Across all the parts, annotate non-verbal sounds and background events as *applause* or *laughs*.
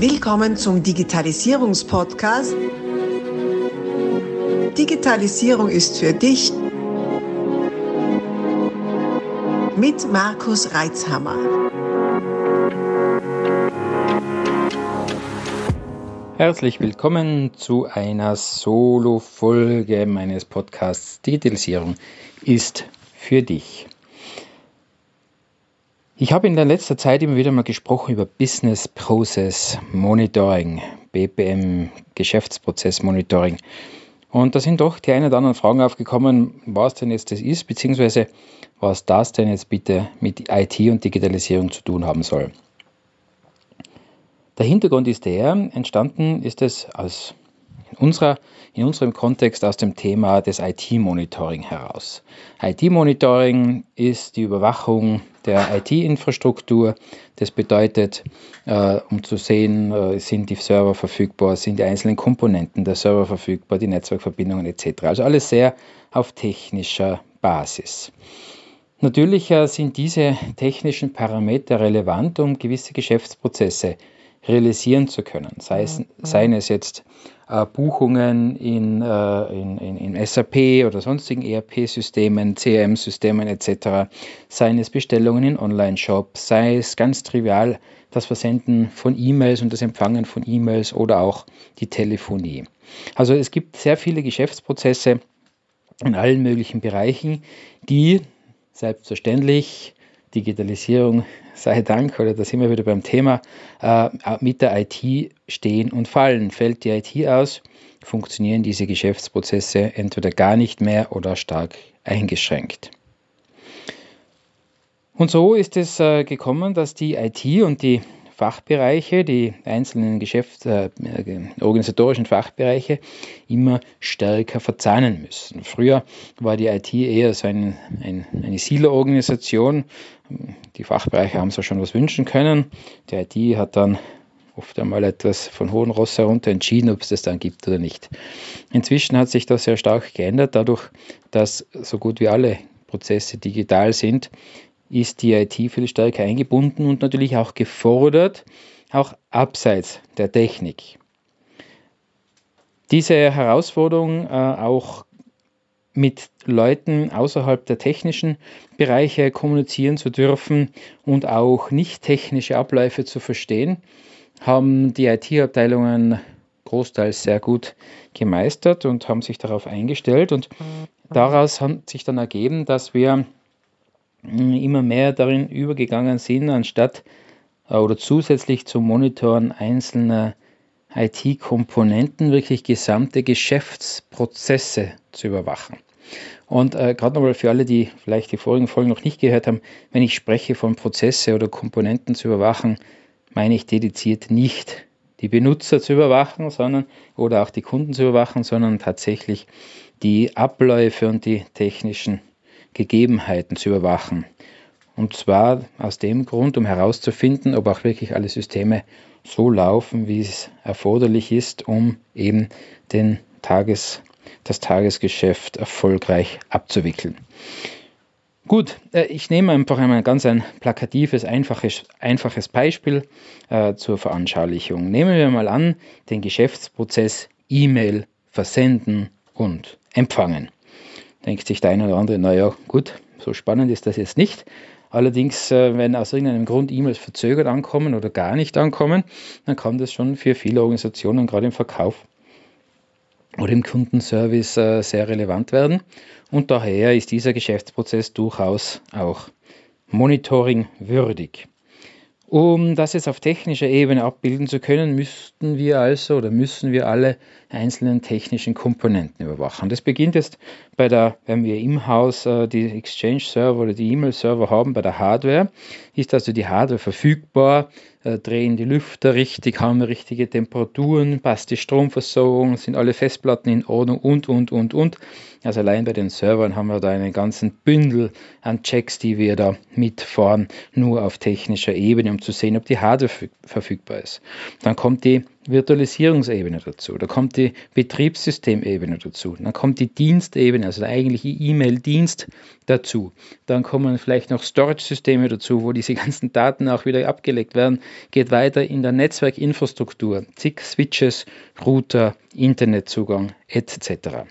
Willkommen zum Digitalisierungspodcast. Digitalisierung ist für dich mit Markus Reitzhammer. Herzlich willkommen zu einer Solo-Folge meines Podcasts Digitalisierung ist für dich. Ich habe in der letzten Zeit immer wieder mal gesprochen über Business Process Monitoring, BPM, Geschäftsprozess Monitoring. Und da sind doch die ein oder anderen Fragen aufgekommen, was denn jetzt das ist, beziehungsweise was das denn jetzt bitte mit IT und Digitalisierung zu tun haben soll. Der Hintergrund ist der, entstanden ist es aus unserer, in unserem Kontext aus dem Thema des IT-Monitoring heraus. IT-Monitoring ist die Überwachung der IT-Infrastruktur. Das bedeutet, äh, um zu sehen, äh, sind die Server verfügbar, sind die einzelnen Komponenten der Server verfügbar, die Netzwerkverbindungen etc. Also alles sehr auf technischer Basis. Natürlich äh, sind diese technischen Parameter relevant, um gewisse Geschäftsprozesse realisieren zu können. Sei es, seien es jetzt äh, Buchungen in, äh, in, in, in, SAP oder sonstigen ERP-Systemen, CRM-Systemen etc., seien es Bestellungen in Online-Shops, sei es ganz trivial das Versenden von E-Mails und das Empfangen von E-Mails oder auch die Telefonie. Also es gibt sehr viele Geschäftsprozesse in allen möglichen Bereichen, die selbstverständlich Digitalisierung sei Dank, oder da sind wir wieder beim Thema, äh, mit der IT stehen und fallen. Fällt die IT aus, funktionieren diese Geschäftsprozesse entweder gar nicht mehr oder stark eingeschränkt. Und so ist es äh, gekommen, dass die IT und die Fachbereiche, die einzelnen Geschäfts-, äh, organisatorischen Fachbereiche immer stärker verzahnen müssen. Früher war die IT eher so ein, ein, eine Silo-Organisation. Die Fachbereiche haben sich schon was wünschen können. Die IT hat dann oft einmal etwas von hohen Ross herunter entschieden, ob es das dann gibt oder nicht. Inzwischen hat sich das sehr stark geändert, dadurch, dass so gut wie alle Prozesse digital sind, ist die IT viel stärker eingebunden und natürlich auch gefordert, auch abseits der Technik. Diese Herausforderung äh, auch mit Leuten außerhalb der technischen Bereiche kommunizieren zu dürfen und auch nicht technische Abläufe zu verstehen, haben die IT-Abteilungen großteils sehr gut gemeistert und haben sich darauf eingestellt. Und daraus hat sich dann ergeben, dass wir immer mehr darin übergegangen sind, anstatt äh, oder zusätzlich zum Monitoren einzelner IT-Komponenten wirklich gesamte Geschäftsprozesse zu überwachen. Und äh, gerade nochmal für alle, die vielleicht die vorigen Folgen noch nicht gehört haben, wenn ich spreche von Prozesse oder Komponenten zu überwachen, meine ich dediziert nicht die Benutzer zu überwachen, sondern oder auch die Kunden zu überwachen, sondern tatsächlich die Abläufe und die technischen Gegebenheiten zu überwachen. Und zwar aus dem Grund, um herauszufinden, ob auch wirklich alle Systeme so laufen, wie es erforderlich ist, um eben den Tages, das Tagesgeschäft erfolgreich abzuwickeln. Gut, äh, ich nehme einfach einmal ganz ein plakatives, einfaches, einfaches Beispiel äh, zur Veranschaulichung. Nehmen wir mal an, den Geschäftsprozess E-Mail versenden und empfangen denkt sich der eine oder andere, naja, gut, so spannend ist das jetzt nicht. Allerdings, äh, wenn aus irgendeinem Grund E-Mails verzögert ankommen oder gar nicht ankommen, dann kann das schon für viele Organisationen, gerade im Verkauf oder im Kundenservice, äh, sehr relevant werden. Und daher ist dieser Geschäftsprozess durchaus auch monitoring würdig. Um das jetzt auf technischer Ebene abbilden zu können, müssten wir also oder müssen wir alle einzelnen technischen Komponenten überwachen. Das beginnt jetzt bei der, wenn wir im Haus äh, die Exchange-Server oder die E-Mail-Server haben, bei der Hardware. Ist also die Hardware verfügbar? Äh, drehen die Lüfter richtig? Haben wir richtige Temperaturen? Passt die Stromversorgung? Sind alle Festplatten in Ordnung? Und, und, und, und. Also allein bei den Servern haben wir da einen ganzen Bündel an Checks, die wir da mitfahren, nur auf technischer Ebene, um zu sehen, ob die Hardware verfügbar ist. Dann kommt die Virtualisierungsebene dazu, da kommt die Betriebssystemebene dazu, dann kommt die Dienstebene, also der eigentliche E-Mail-Dienst dazu. Dann kommen vielleicht noch Storage-Systeme dazu, wo diese ganzen Daten auch wieder abgelegt werden. Geht weiter in der Netzwerkinfrastruktur, zig Switches, Router, Internetzugang etc.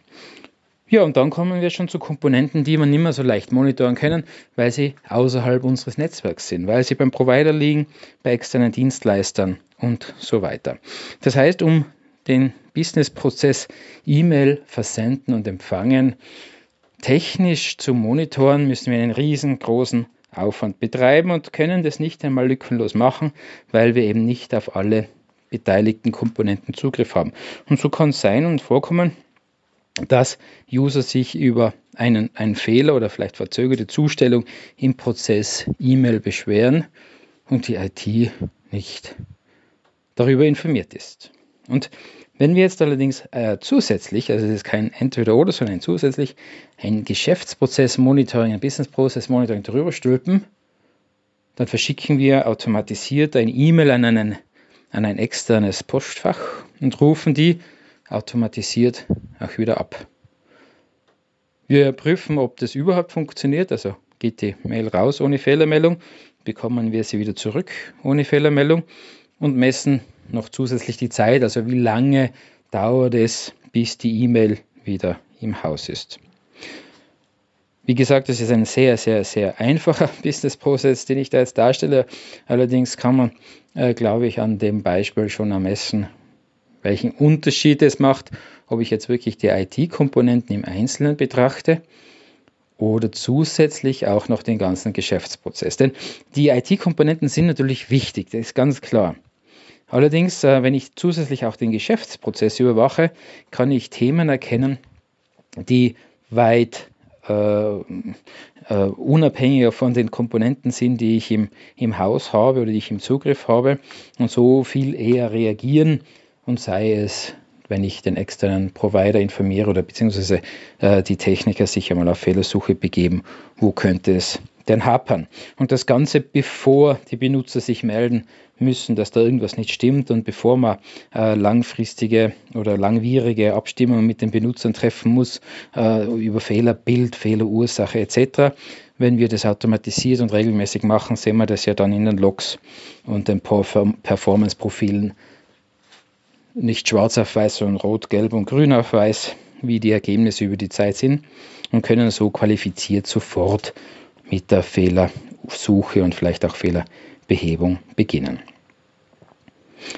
Ja, und dann kommen wir schon zu Komponenten, die man nicht mehr so leicht monitoren können, weil sie außerhalb unseres Netzwerks sind, weil sie beim Provider liegen, bei externen Dienstleistern und so weiter. Das heißt, um den Businessprozess E-Mail versenden und empfangen technisch zu monitoren, müssen wir einen riesengroßen Aufwand betreiben und können das nicht einmal lückenlos machen, weil wir eben nicht auf alle beteiligten Komponenten Zugriff haben. Und so kann es sein und vorkommen, dass User sich über einen, einen Fehler oder vielleicht verzögerte Zustellung im Prozess E-Mail beschweren und die IT nicht darüber informiert ist. Und wenn wir jetzt allerdings äh, zusätzlich, also es ist kein Entweder-Oder, sondern zusätzlich ein Geschäftsprozess-Monitoring, ein Business-Process-Monitoring drüber stülpen, dann verschicken wir automatisiert ein E-Mail an, an ein externes Postfach und rufen die automatisiert auch wieder ab. Wir prüfen, ob das überhaupt funktioniert, also geht die Mail raus ohne Fehlermeldung, bekommen wir sie wieder zurück ohne Fehlermeldung und messen noch zusätzlich die Zeit, also wie lange dauert es, bis die E-Mail wieder im Haus ist. Wie gesagt, das ist ein sehr, sehr, sehr einfacher *laughs* Business-Prozess, den ich da jetzt darstelle. Allerdings kann man, äh, glaube ich, an dem Beispiel schon ermessen, welchen Unterschied es macht, ob ich jetzt wirklich die IT-Komponenten im Einzelnen betrachte oder zusätzlich auch noch den ganzen Geschäftsprozess. Denn die IT-Komponenten sind natürlich wichtig, das ist ganz klar. Allerdings, äh, wenn ich zusätzlich auch den Geschäftsprozess überwache, kann ich Themen erkennen, die weit äh, äh, unabhängiger von den Komponenten sind, die ich im, im Haus habe oder die ich im Zugriff habe und so viel eher reagieren und sei es, wenn ich den externen Provider informiere oder beziehungsweise äh, die Techniker sich einmal auf Fehlersuche begeben, wo könnte es denn hapern. Und das Ganze, bevor die Benutzer sich melden müssen, dass da irgendwas nicht stimmt und bevor man äh, langfristige oder langwierige Abstimmungen mit den Benutzern treffen muss äh, über Fehlerbild, Fehlerursache etc. Wenn wir das automatisiert und regelmäßig machen, sehen wir das ja dann in den Logs und den Performance-Profilen nicht schwarz auf weiß, sondern rot, gelb und grün auf weiß, wie die Ergebnisse über die Zeit sind und können so qualifiziert sofort mit der Fehlersuche und vielleicht auch Fehlerbehebung beginnen.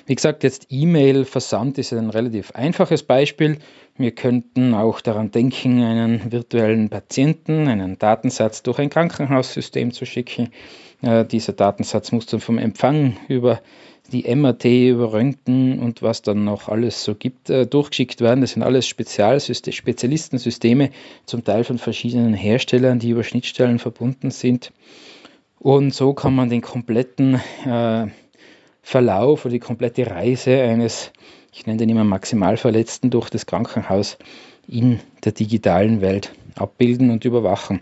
Wie gesagt, jetzt E-Mail-Versand ist ein relativ einfaches Beispiel. Wir könnten auch daran denken, einen virtuellen Patienten, einen Datensatz durch ein Krankenhaussystem zu schicken. Äh, dieser Datensatz muss dann vom Empfang über die MRT, über Röntgen und was dann noch alles so gibt, äh, durchgeschickt werden. Das sind alles Spezialistensysteme, zum Teil von verschiedenen Herstellern, die über Schnittstellen verbunden sind. Und so kann man den kompletten äh, Verlauf oder die komplette Reise eines, ich nenne den immer Maximalverletzten, durch das Krankenhaus in der digitalen Welt abbilden und überwachen.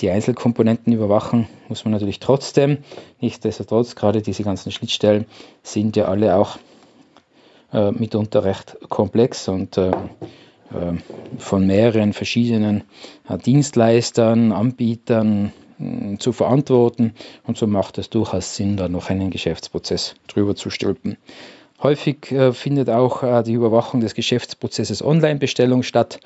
Die Einzelkomponenten überwachen muss man natürlich trotzdem. Nichtsdestotrotz, gerade diese ganzen Schnittstellen sind ja alle auch äh, mitunter recht komplex und äh, äh von mehreren verschiedenen äh, Dienstleistern, Anbietern zu verantworten. Und so macht es durchaus Sinn, da noch einen Geschäftsprozess drüber zu stülpen. Häufig äh, findet auch äh, die Überwachung des Geschäftsprozesses Online-Bestellung statt.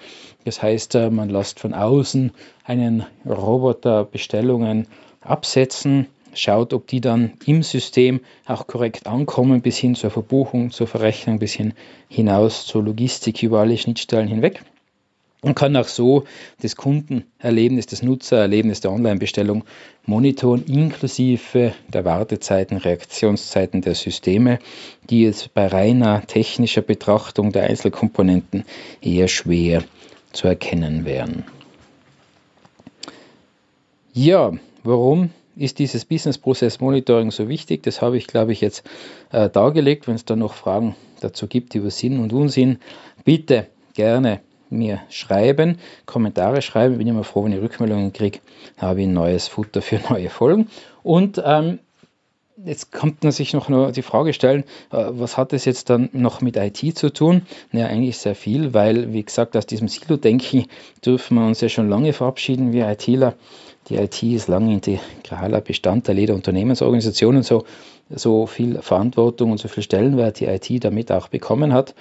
Das heißt, äh, man lässt von außen einen Roboter Bestellungen absetzen, schaut, ob die dann im System auch korrekt ankommen, bis hin zur Verbuchung, zur Verrechnung, bis hin hinaus zur Logistik über alle Schnittstellen hinweg und kann auch so das Kundenerlebnis, das Nutzererlebnis der Online-Bestellung monitoren, inklusive der Wartezeiten, Reaktionszeiten der Systeme, die jetzt bei reiner technischer Betrachtung der Einzelkomponenten eher schwer zu erkennen wären. Ja, warum ist dieses Business Process Monitoring so wichtig? Das habe ich, glaube ich, jetzt äh, dargelegt. Wenn es da noch Fragen dazu gibt über Sinn und Unsinn, bitte gerne mir schreiben, Kommentare schreiben. Bin immer froh, wenn ich Rückmeldungen kriege. Habe ich ein neues Futter für *laughs* neue Folgen. Und ähm, Jetzt kommt man sich noch nur die Frage stellen, äh, was hat es jetzt dann noch mit IT zu tun? Naja, eigentlich sehr viel, weil, wie gesagt, aus diesem Silo-Denken dürfen wir uns ja schon lange verabschieden, wir ITler. Die IT ist lange integraler Bestandteil jeder Unternehmensorganisation und so, so viel Verantwortung und so viel Stellenwert die IT damit auch bekommen hat.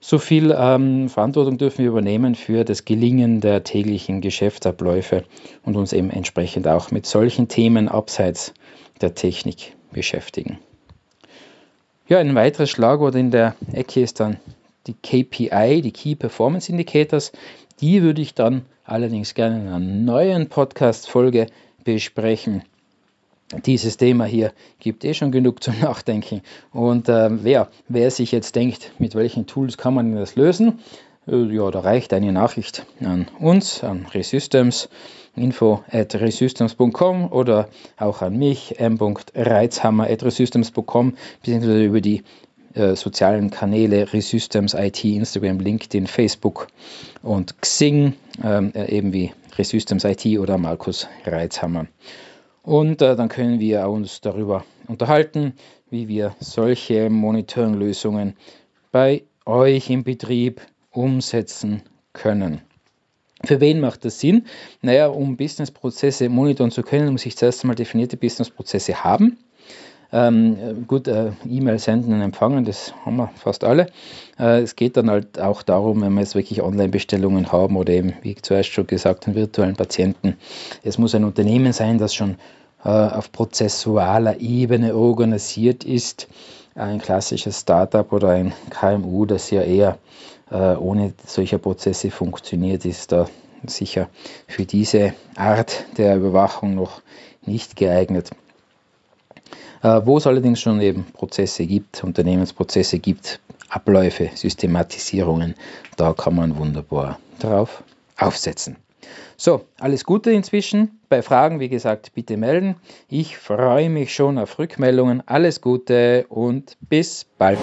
So viel ähm, Verantwortung dürfen wir übernehmen für das Gelingen der täglichen Geschäftsabläufe und uns eben entsprechend auch mit solchen Themen abseits der Technik beschäftigen. Ja, ein weiteres Schlagwort in der Ecke ist dann die KPI, die Key Performance Indicators. Die würde ich dann allerdings gerne in einer neuen Podcast-Folge besprechen. Dieses Thema hier gibt eh schon genug zum *laughs* Nachdenken. Und äh, wer, wer sich jetzt denkt, mit welchen Tools kann man das lösen, äh, ja, da reicht eine Nachricht an uns, an Resystems info at resystems.com oder auch an mich, m.reizhammer at resystems.com, beziehungsweise über die äh, sozialen Kanäle Resystems IT, Instagram, LinkedIn, Facebook und Xing, ähm, äh, eben wie Resystems IT oder Markus Reizhammer. Und äh, dann können wir uns darüber unterhalten, wie wir solche Monitoring-Lösungen bei euch im Betrieb umsetzen können. Für wen macht das Sinn? Naja, um Businessprozesse monitoren zu können, muss ich zuerst einmal definierte Businessprozesse haben. Ähm, gut, äh, E-Mail senden und empfangen, das haben wir fast alle. Äh, es geht dann halt auch darum, wenn wir jetzt wirklich Online-Bestellungen haben oder eben, wie zuerst schon gesagt, einen virtuellen Patienten. Es muss ein Unternehmen sein, das schon auf prozessualer Ebene organisiert ist. Ein klassisches Startup oder ein KMU, das ja eher äh, ohne solcher Prozesse funktioniert, ist da sicher für diese Art der Überwachung noch nicht geeignet. Äh, wo es allerdings schon eben Prozesse gibt, Unternehmensprozesse gibt, Abläufe, Systematisierungen, da kann man wunderbar drauf aufsetzen. So, alles Gute inzwischen. Bei Fragen, wie gesagt, bitte melden. Ich freue mich schon auf Rückmeldungen. Alles Gute und bis bald.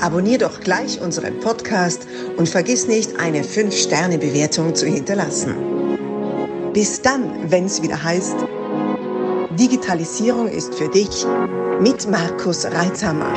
Abonnier doch gleich unseren Podcast und vergiss nicht, eine 5-Sterne-Bewertung zu hinterlassen. Bis dann, wenn es wieder heißt, Digitalisierung ist für dich mit Markus Reitzhammer.